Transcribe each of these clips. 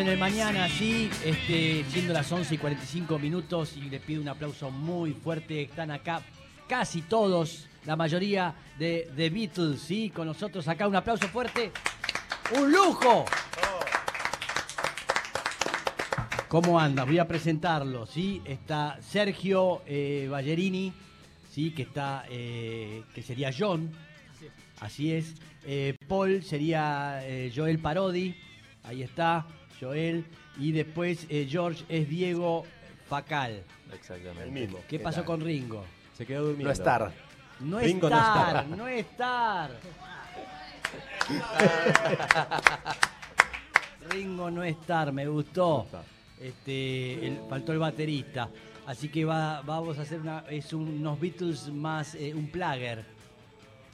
En el mañana, sí, este, siendo las 11 y 45 minutos, y le pido un aplauso muy fuerte. Están acá casi todos, la mayoría de The Beatles, sí, con nosotros acá. Un aplauso fuerte. ¡Un lujo! ¿Cómo andas? Voy a presentarlo, ¿sí? Está Sergio eh, Ballerini, ¿sí? Que está, eh, que sería John, así es. Eh, Paul sería eh, Joel Parodi, ahí está, Joel. Y después eh, George es Diego Facal. Exactamente. El mismo. ¿Qué pasó con Ringo? Se quedó durmiendo. No estar. No Ringo no estar, estar. no estar. Ringo no estar, me gustó. Este, el- faltó el baterista. Así que va, vamos a hacer una, es un- unos Beatles más eh, un plagger,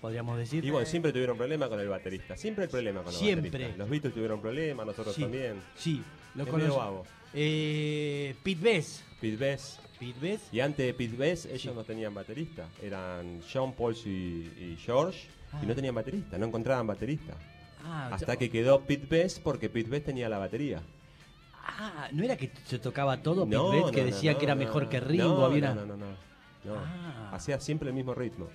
podríamos decir. Y bueno, siempre tuvieron problema con el baterista. Siempre hay problema con los Siempre. bateristas. Los Beatles tuvieron problemas, nosotros Sí, también. Sí, lo conozco. Eh, Pete Best. Pete Best. Pete Best. Y antes de Pete Best, ellos Sí. no tenían baterista. Eran John, Paul y, y George. Ah. Y no tenían baterista, no encontraban baterista. Ah, Hasta que quedó Pete Best porque Pete Best tenía la batería. ah, ¿no era que se tocaba todo Pete No, Best, que no, decía que era mejor que. Ringo? No, no, no. No. Ah. Hacía siempre el mismo ritmo.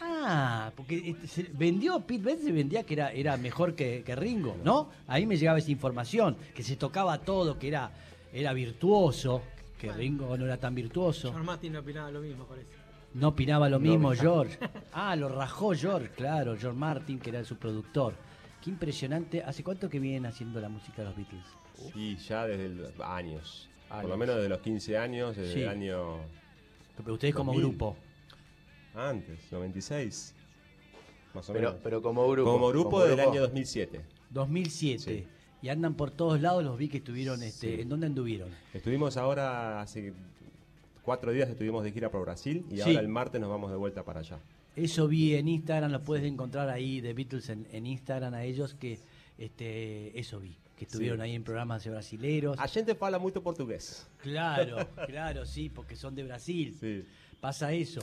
Ah, porque este, se vendió, Pete Best se vendía que era, era mejor que, que Ringo, ¿no? Ahí me llegaba esa información, que se tocaba todo, que era, era virtuoso, que Ringo no era tan virtuoso. George Martin no opinaba lo mismo, parece. No opinaba lo mismo No. George. Ah, lo rajó George, claro, George Martin, que era su productor. Qué impresionante. ¿Hace cuánto que vienen haciendo la música de los Beatles? Y ya desde años. Por lo menos desde los 15 años, desde Sí. el año Pero ustedes como 2000. grupo. Antes, 96. Más o Pero, menos. pero como grupo. como grupo del año 2007. 2007. Sí. Y andan por todos lados, los vi que estuvieron, este, Sí. ¿en dónde anduvieron? Estuvimos ahora, hace cuatro días estuvimos de gira por Brasil y Sí. ahora el martes nos vamos de vuelta para allá. Eso vi en Instagram, lo puedes encontrar ahí de Beatles en, en Instagram a ellos que este eso vi, que estuvieron Sí. ahí en programas de brasileros. A gente fala mucho portugués. Claro, claro, sí, porque son de Brasil. Sí. Pasa eso.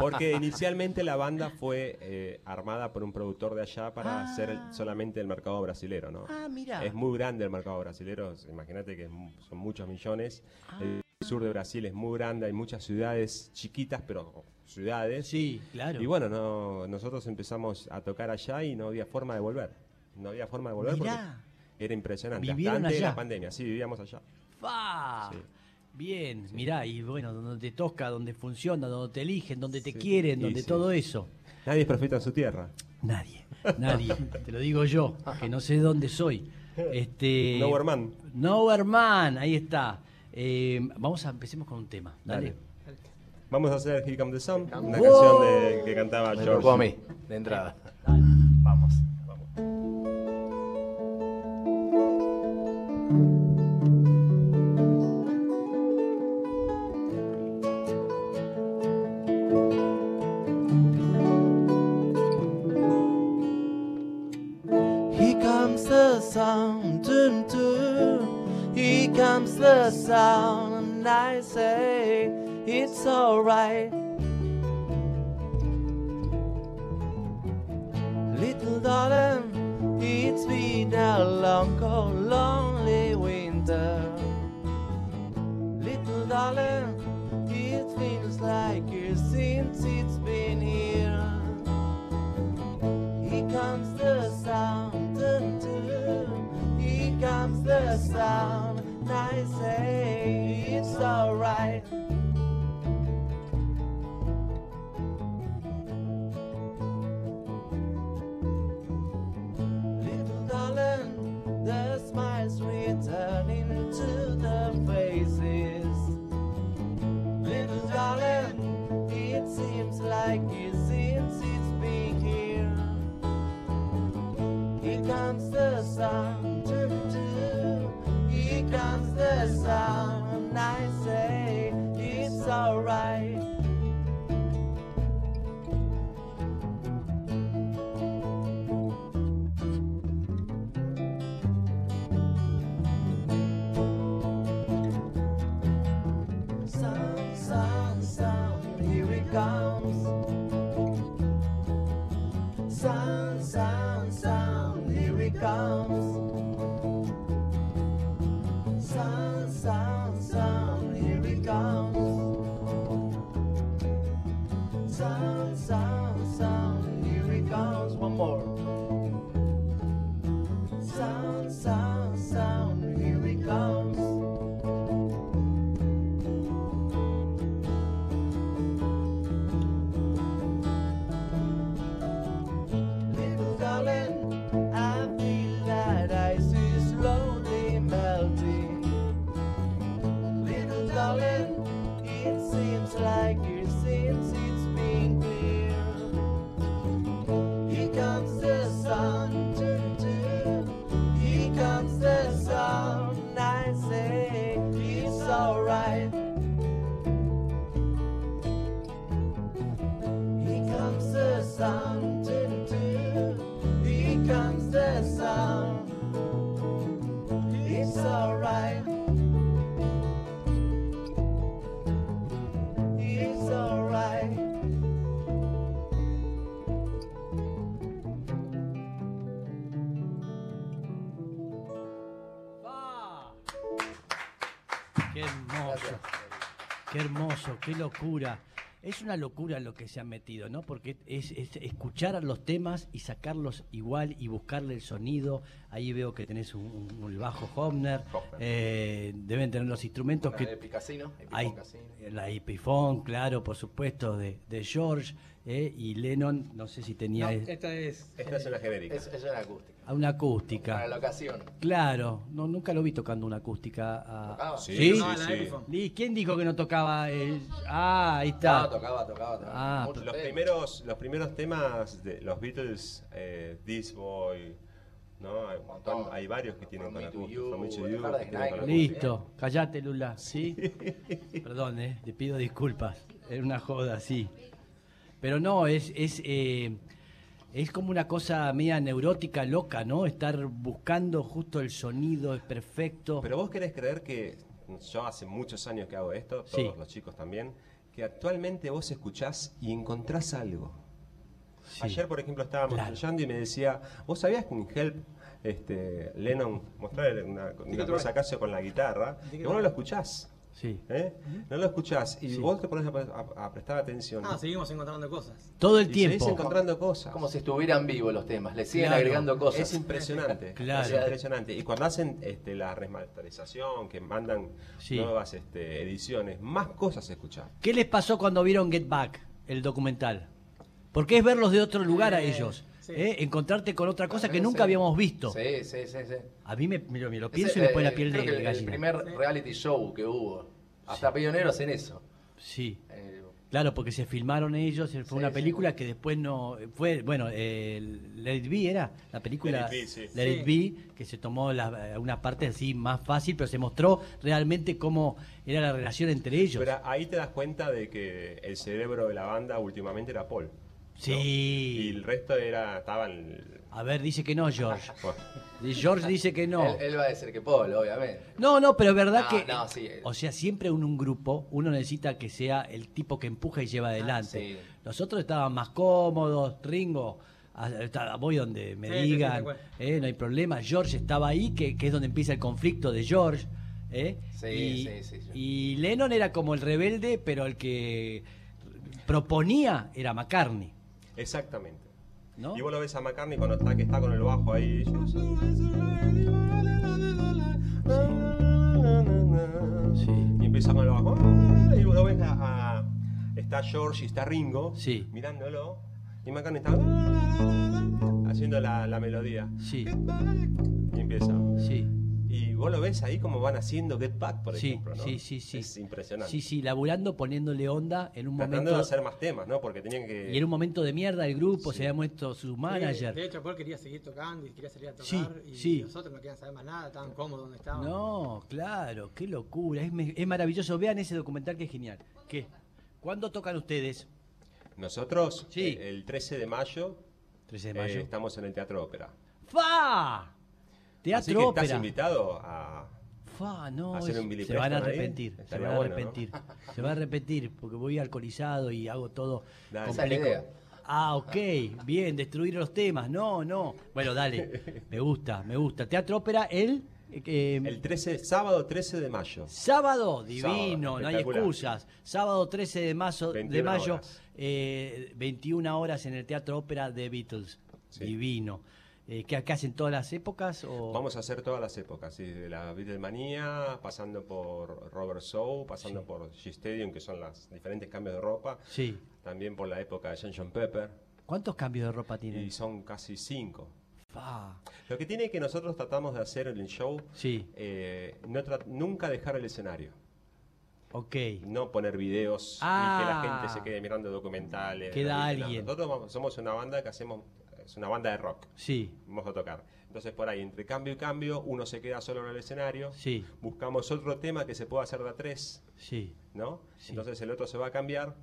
Porque inicialmente la banda fue eh, armada por un productor de allá para Ah. hacer el- solamente el mercado brasilero, ¿no? Ah, mira. Es muy grande el mercado brasilero, imagínate que son muchos millones. El sur de Brasil es muy grande, hay muchas ciudades chiquitas, pero ciudades. Sí, claro. Y bueno, no, nosotros empezamos a tocar allá y no había forma de volver. No había forma de volver Mirá. porque era impresionante. Hasta ¿Vivieron antes de allá? la pandemia, sí, vivíamos allá. ¡Fa! Sí. Bien, mirá, y bueno, donde te toca, donde funciona, donde te eligen, donde te Sí. quieren, donde sí. todo eso. Nadie es profeta en su tierra. Nadie, nadie. te lo digo yo, que no sé dónde soy. Este, Nowhere Man. Nowhere Man, ahí está. Eh, vamos a empecemos con un tema. Dale. Dale. Vamos a hacer Here Come the Sun, una canción de- que cantaba Me George. a mí, de entrada. Vamos. Little darling, it's been a long, cold, lonely winter. Little darling, it feels like years alright. Hermoso, qué locura. Es una locura lo que se han metido, ¿no? Porque es, es escuchar los temas y sacarlos igual y buscarle el sonido. Ahí veo que tenés un, un- un bajo Hofner. Eh, deben tener los instrumentos que... Epicasino, Hay la Epiphone, claro, por supuesto, de, de George. eh, y Lennon, no sé si tenía No, esta es. Esta es una genérica. Es, es una acústica. A una acústica. Para la ocasión. Claro, no, nunca lo vi tocando una acústica. a- ¿Tocaba? Sí, ¿Sí? sí, No, la sí. Epiphone. ¿Y quién dijo que no tocaba? el- Ah, ahí está. No, tocaba, tocaba, tocaba. Ah, Los primeros, los primeros temas de los Beatles, eh, This Boy, ¿no? Hay, montón. hay varios que tienen con acústica. Listo, callate Lula, ¿sí? Perdón, eh, te pido disculpas, era una joda, sí. Pero no, es, es, eh, es como una cosa media neurótica, loca, ¿no? Estar buscando justo el sonido es perfecto. Pero vos querés creer que yo hace muchos años que hago esto, todos Sí. los chicos también, que actualmente vos escuchás y encontrás algo. Sí. Ayer, por ejemplo, estábamos Claro. y me decía, ¿vos sabías que en Help, este, Lennon, mostrarle una, una cosa acaso con la guitarra, y vos no lo escuchás? Sí. ¿eh? No lo escuchás y Sí. vos te pones a, a- a prestar atención. Ah, seguimos encontrando cosas. Todo el y seguís tiempo. encontrando cosas. Como si estuvieran vivos los temas. Le siguen Claro. agregando cosas. Es impresionante, Claro. es impresionante. Y cuando hacen este, la remasterización, que mandan Sí. nuevas este, ediciones, más cosas escuchar. ¿Qué les pasó cuando vieron Get Back, el documental? Porque es verlos de otro lugar a Eh, ellos. Sí. ¿eh? Encontrarte con otra cosa que Sí. nunca habíamos visto. Sí, sí, sí. sí. A mí me, me lo, me lo Ese, pienso y me pone eh, la piel de, creo que de el, primer reality show que hubo. Hasta pioneros en eso. Sí. Eh, Claro, porque se filmaron ellos, fue Sí, una sí. película que después no fue, bueno, eh, Let It Be era la película Let It Be, sí. Let It Be, que se tomó la- una parte así más fácil, pero se mostró realmente cómo era la relación entre ellos. Pero ahí te das cuenta de que el cerebro de la banda últimamente era Paul. ¿No? Y sí. el resto era, estaban... A ver, dice que no, George. George dice que no. él, él va a decir que Paul, obviamente. No, no, pero es verdad No, que. no, sí. O sea, siempre en un grupo uno necesita que sea el tipo que empuja y lleva adelante. sí. Nosotros estaban más cómodos, Ringo. a- a- Voy donde me Sí, sí, sí, digan, tal cual. eh, no hay problema. George estaba ahí, que, que es donde empieza el conflicto de George. eh, Sí, y, sí, sí, sí. y Lennon era como el rebelde, pero el que proponía era McCartney. Exactamente. ¿no? Y vos lo ves a McCartney cuando está, que está con el bajo ahí. Sí. Y empieza con el bajo. Y vos lo ves a, a- Está George y está Ringo Sí. mirándolo. Y McCartney está haciendo la, la melodía. Sí, Y empieza. sí. Y vos lo ves ahí como van haciendo Get Back, por Sí, ejemplo, ¿no? sí, sí, sí. Es impresionante. Sí, sí, laburando, poniéndole onda en un Tratando momento. de hacer más temas, ¿no? Porque tenían que... Y era un momento de mierda el grupo, se había muerto su manager. Sí, de hecho, Paul quería seguir tocando y quería salir a tocar. Sí, y sí. nosotros no querían saber más nada, estaban cómodos donde estaban. No, claro, qué locura, es, es maravilloso. Vean ese documental que es genial. ¿Qué? ¿Cuándo tocan ustedes? Nosotros, Sí. eh, el 13 de mayo, 13 de eh, mayo. estamos en el Teatro Ópera. ¡Fa! Teatro Así que estás ópera. invitado a... No, Hacer un Billy se van a arrepentir, se van a bueno, ¿no? arrepentir. Se va a arrepentir porque voy alcoholizado y hago todo. Complico. idea. Ah, ok, bien, destruir los temas. No, no. Bueno, dale, me gusta, me gusta. Teatro ópera, el, eh, El 13, sábado 13 de mayo. Sábado, divino, Sábado, no hay excusas. Sábado 13 de, mayo, de 21 mayo, horas. eh, 21 horas en el Teatro Ópera de Beatles. Sí. Divino. Eh, ¿qué, qué hacen todas las épocas? O... Vamos a hacer todas las épocas, ¿sí? de la Beatlemanía, pasando por Robert Shaw, pasando Sí. por G-Stadium, que son los diferentes cambios de ropa, Sí. también por la época de John Pepper, ¿Cuántos cambios de ropa tienen? y son casi cinco. Lo que tiene que nosotros tratamos de hacer en el show, Sí, eh, no nunca dejar el escenario. ok. No poner videos Ah. y que la gente se quede mirando documentales. Queda No, alguien. Nosotros somos una banda que hacemos, es una banda de rock. Sí, Vamos a tocar. Entonces por ahí, entre cambio y cambio, uno se queda solo en el escenario. sí, Buscamos otro tema que se pueda hacer de a tres, sí. ¿no? Sí. Entonces el otro se va a cambiar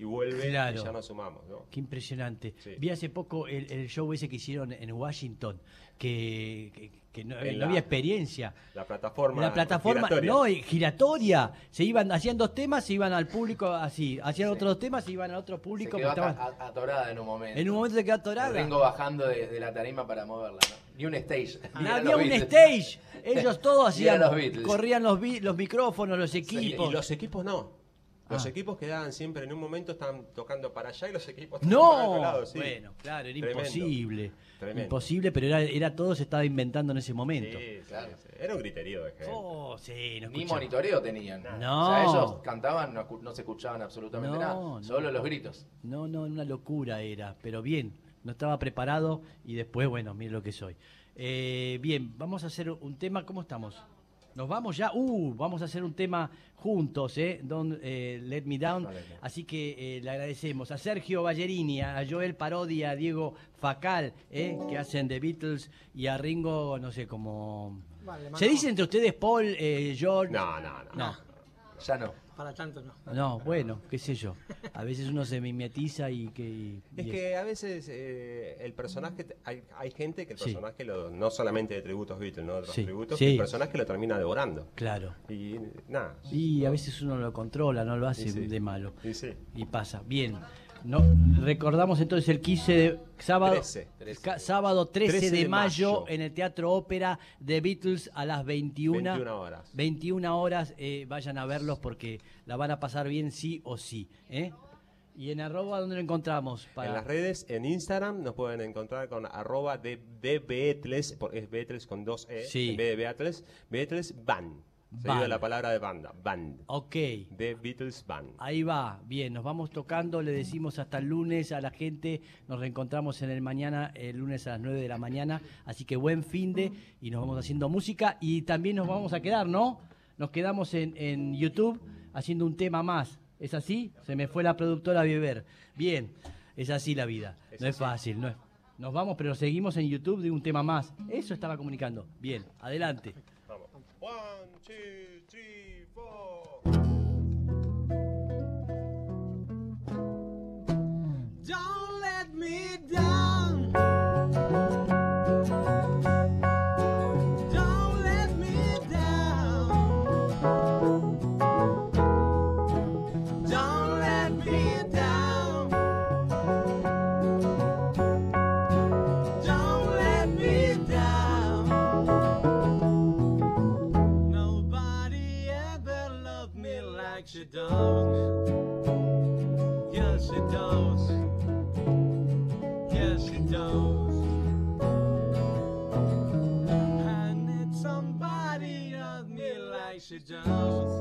y vuelve Claro. y ya nos sumamos, ¿no? Qué impresionante. Sí. Vi hace poco el, el show ese que hicieron en Washington, que, que- que no, En no la- había experiencia. La plataforma. La plataforma, giratoria. no, giratoria. Se iban, hacían dos temas, se iban al público así. Hacían otros temas, se iban a otro Se público. quedó porque estaban- atorada en un momento. en un momento se quedó atorada. Ringo bajando de, de la tarima para moverla, ¿no? Ni un stage. Ni eran Había un stage. Ellos todos Ni hacían, los corrían los, micrófonos, los equipos. y los equipos no. Los Ah. equipos quedaban siempre en un momento, estaban tocando para allá y los equipos estaban para otro No, lado, sí. bueno, claro, era Tremendo. imposible. Tremendo. Imposible, pero era, era todo se estaba inventando en ese momento. Sí, Claro. sí. Era un griterío de gente. Oh, sí, no Ni monitoreo tenían. No. O sea, ellos cantaban, no, no se escuchaban absolutamente No, nada. no. Solo los gritos. No, no, una locura era, pero bien, no estaba preparado y después, bueno, mire lo que soy. Eh, bien, vamos a hacer un tema, ¿cómo estamos? ¿Nos vamos ya? Uh, vamos a hacer un tema juntos, ¿eh? Don't eh, Let Me Down. Así que eh, le agradecemos a Sergio Ballerini, a Joel Parodi, a Diego Facal, ¿eh? que hacen The Beatles, y a Ringo, no sé, como... Vale, le ¿Se dice entre ustedes Paul, eh, George? No, no, no. No. Ya no. Para tanto no. No, bueno, qué sé yo. A veces uno se mimetiza y que... y Es que a veces eh, el personaje, te- hay, hay gente que el Sí. personaje, lo, no solamente de tributos Beatles, no de otros Sí, tributos, sí. que el personaje lo termina devorando. Claro. Y nada. Y a veces uno lo controla, no lo hace de malo. Y sí. Y pasa. Bien. No, recordamos entonces el 15 de sábado, 13. ca- sábado 13, 13 de, de mayo, mayo. en el Teatro Ópera de Beatles a las 21, 21 horas. 21 horas, eh, vayan a verlos porque la van a pasar bien sí o sí. ¿eh? Y en arroba, ¿dónde lo encontramos? En las redes, en Instagram, nos pueden encontrar con arroba de, de Beatles, porque es Beatles con dos E, Sí. en vez de Beatles, Beatles Band. Seguido Band. de la palabra de banda, Band. Ok. De Beatles Band. Ahí va, bien, nos vamos tocando, le decimos hasta el lunes a la gente, nos reencontramos en el mañana, el lunes a las 9 de la mañana, así que buen fin de y nos vamos haciendo música y también nos vamos a quedar, ¿no? Nos quedamos en, en YouTube haciendo un tema más, ¿es así? Se me fue la productora a beber. Bien, es así la vida, no es fácil, no es... Nos vamos, pero seguimos en YouTube de un tema más. Eso estaba comunicando. Bien, adelante. Vamos. Two. Yes, it does. Yes, it does. Somebody me like she does.